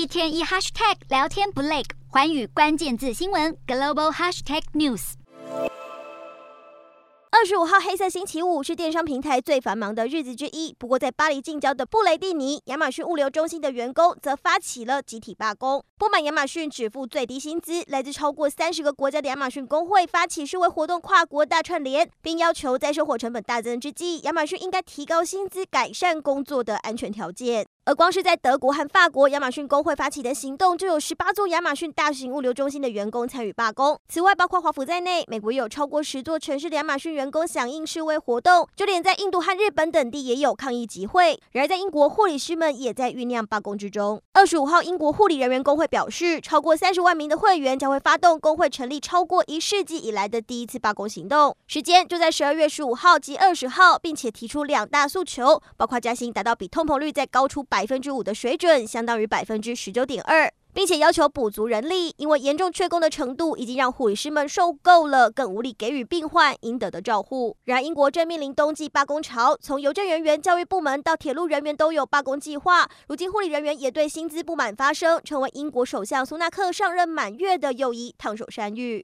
一天一 hashtag 聊天不累，环宇关键字新闻 global hashtag news。二十五号黑色星期五是电商平台最繁忙的日子之一。不过，在巴黎近郊的布雷蒂尼，亚马逊物流中心的员工则发起了集体罢工，不满亚马逊只付最低薪资。来自超过三十个国家的亚马逊工会发起示威活动，跨国大串联，并要求在生活成本大增之际，亚马逊应该提高薪资，改善工作的安全条件。而光是在德国和法国，亚马逊工会发起的行动就有十八座亚马逊大型物流中心的员工参与罢工。此外，包括华府在内，美国也有超过十座城市的亚马逊员工响应示威活动，就连在印度和日本等地也有抗议集会。然而，在英国，护理师们也在酝酿罢工之中。二十五号，英国护理人员工会表示，超过三十万名的会员将会发动工会成立超过一世纪以来的第一次罢工行动，时间就在十二月十五号及二十号，并且提出两大诉求，包括加薪达到比通膨率再高出百百分之五的水准，相当于百分之十九点二，并且要求补足人力，因为严重缺工的程度已经让护理师们受够了，更无力给予病患应得的照护。然而，英国正面临冬季罢工潮，从邮政人员、教育部门到铁路人员都有罢工计划。如今，护理人员也对薪资不满发声，成为英国首相苏纳克上任满月的又一烫手山芋。